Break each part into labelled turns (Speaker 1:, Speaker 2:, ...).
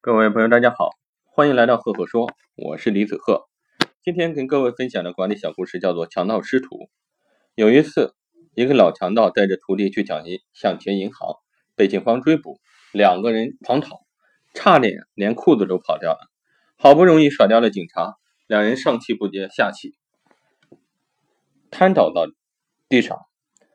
Speaker 1: 各位朋友，大家好，欢迎来到赫赫说，我是李子赫。今天跟各位分享的管理小故事叫做《强盗师徒》。有一次，一个老强盗带着徒弟去抢银抢劫银行，被警方追捕，两个人狂逃，差点连裤子都跑掉了。好不容易甩掉了警察，两人上气不接下气，瘫倒到地上。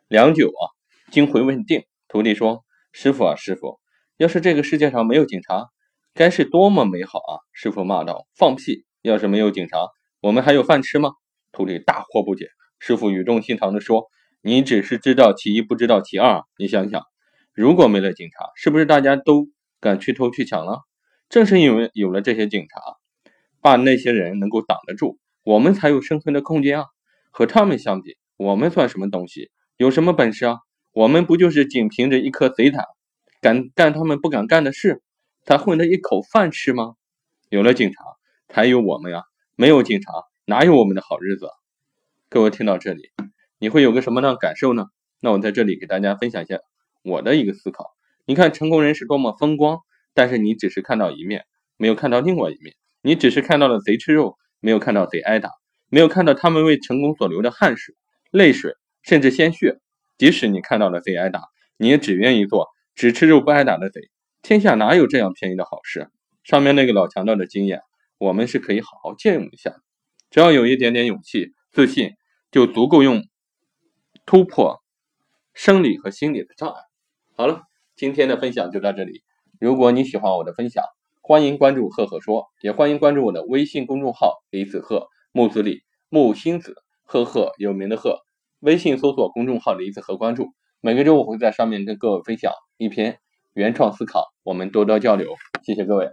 Speaker 1: 良久啊，惊魂未定，徒弟说：“师傅啊，师傅，要是这个世界上没有警察。”该是多么美好啊！师傅骂道：“放屁！要是没有警察，我们还有饭吃吗？”徒弟大惑不解。师傅语重心长地说：“你只是知道其一，不知道其二。你想想，如果没了警察，是不是大家都敢去偷去抢了？正是因为有了这些警察，把那些人能够挡得住，我们才有生存的空间啊！和他们相比，我们算什么东西？有什么本事啊？我们不就是仅凭着一颗贼胆，敢干他们不敢干的事？”才混得一口饭吃吗？有了警察，才有我们呀！没有警察，哪有我们的好日子？各位听到这里，你会有个什么样的感受呢？那我在这里给大家分享一下我的一个思考。你看成功人士多么风光，但是你只是看到一面，没有看到另外一面。你只是看到了贼吃肉，没有看到贼挨打，没有看到他们为成功所流的汗水、泪水，甚至鲜血。即使你看到了贼挨打，你也只愿意做只吃肉不挨打的贼。天下哪有这样便宜的好事？上面那个老强盗的经验，我们是可以好好借用一下。只要有一点点勇气、自信，就足够用突破生理和心理的障碍。好了，今天的分享就到这里。如果你喜欢我的分享，欢迎关注赫赫说，也欢迎关注我的微信公众号李子赫木子李木星子赫赫有名的赫。微信搜索公众号李子赫，关注。每个周我会在上面跟各位分享一篇。原创思考，我们多多交流，谢谢各位。